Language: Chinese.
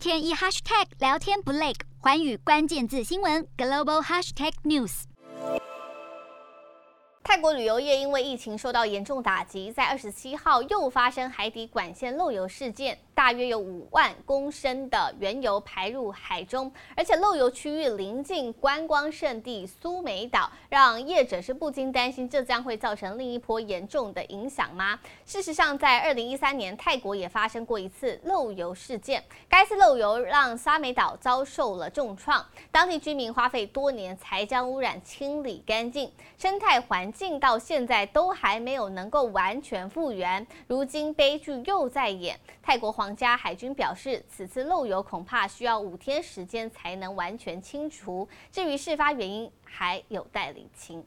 天一 hashtag 聊天不累，环宇关键字新闻 global hashtag news。泰国旅游业因为疫情受到严重打击，在二十七号又发生海底管线漏油事件。大约有五万公升的原油排入海中，而且漏油区域临近观光胜地苏梅岛，让业者是不禁担心，这将会造成另一波严重的影响吗？事实上，在二零一三年，泰国也发生过一次漏油事件，该次漏油让沙美岛遭受了重创，当地居民花费多年才将污染清理干净，生态环境到现在都还没有能够完全复原。如今悲剧又在演，泰国皇。加海军表示，此次漏油恐怕需要五天时间才能完全清除。至于事发原因，还有待理清。